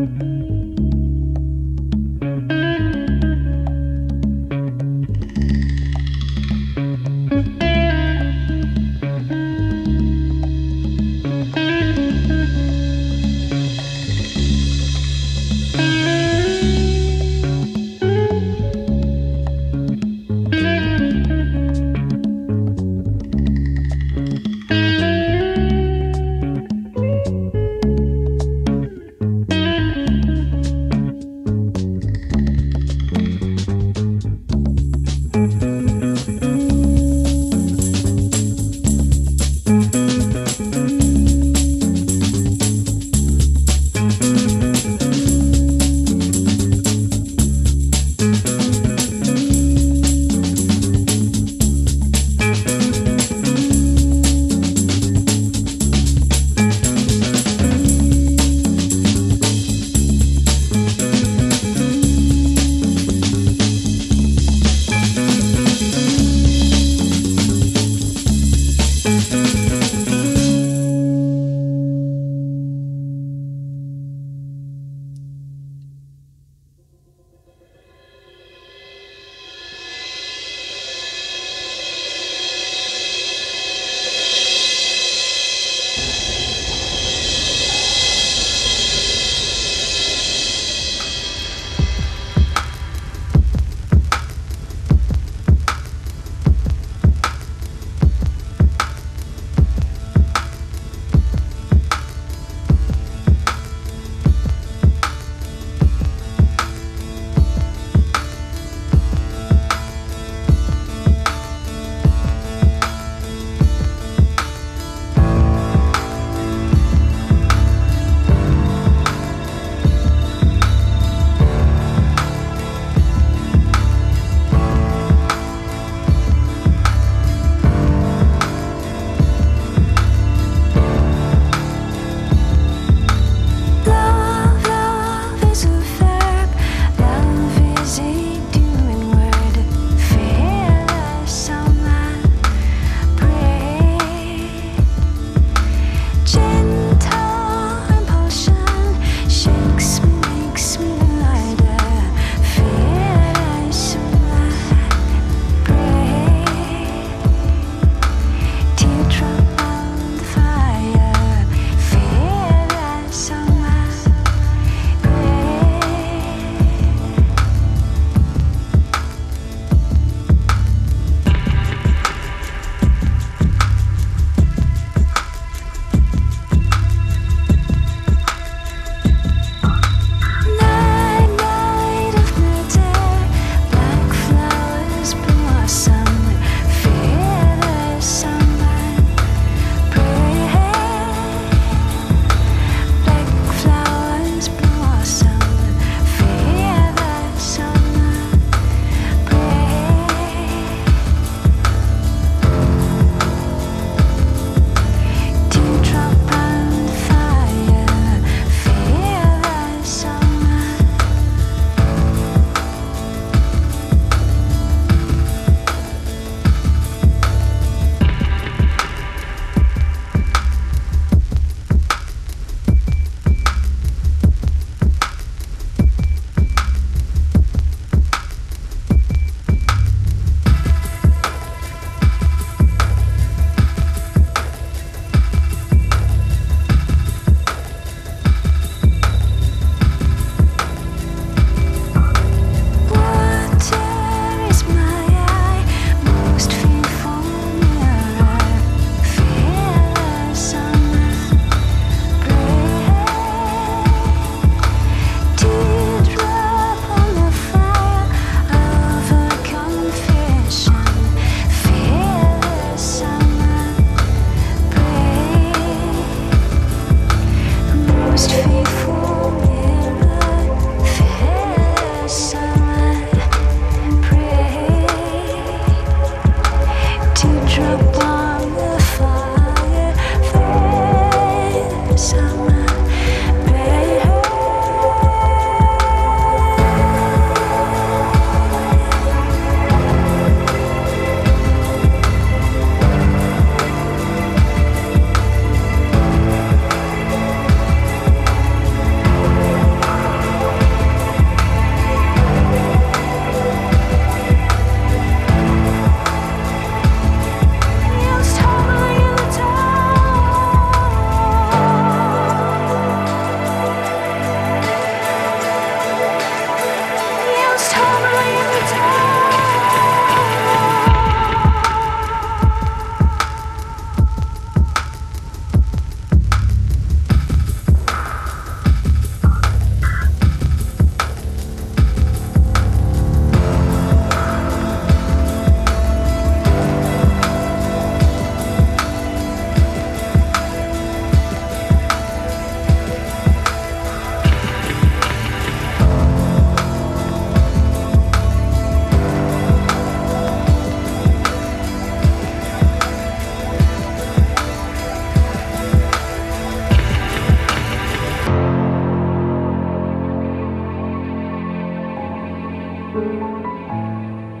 Mm-hmm.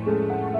Música